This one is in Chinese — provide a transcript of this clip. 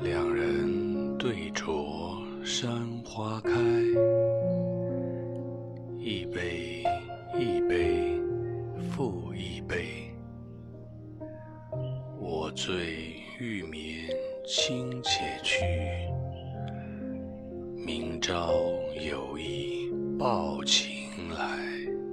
两人对酌山花开一杯一杯复一杯我醉欲眠卿且去明朝有意抱琴来。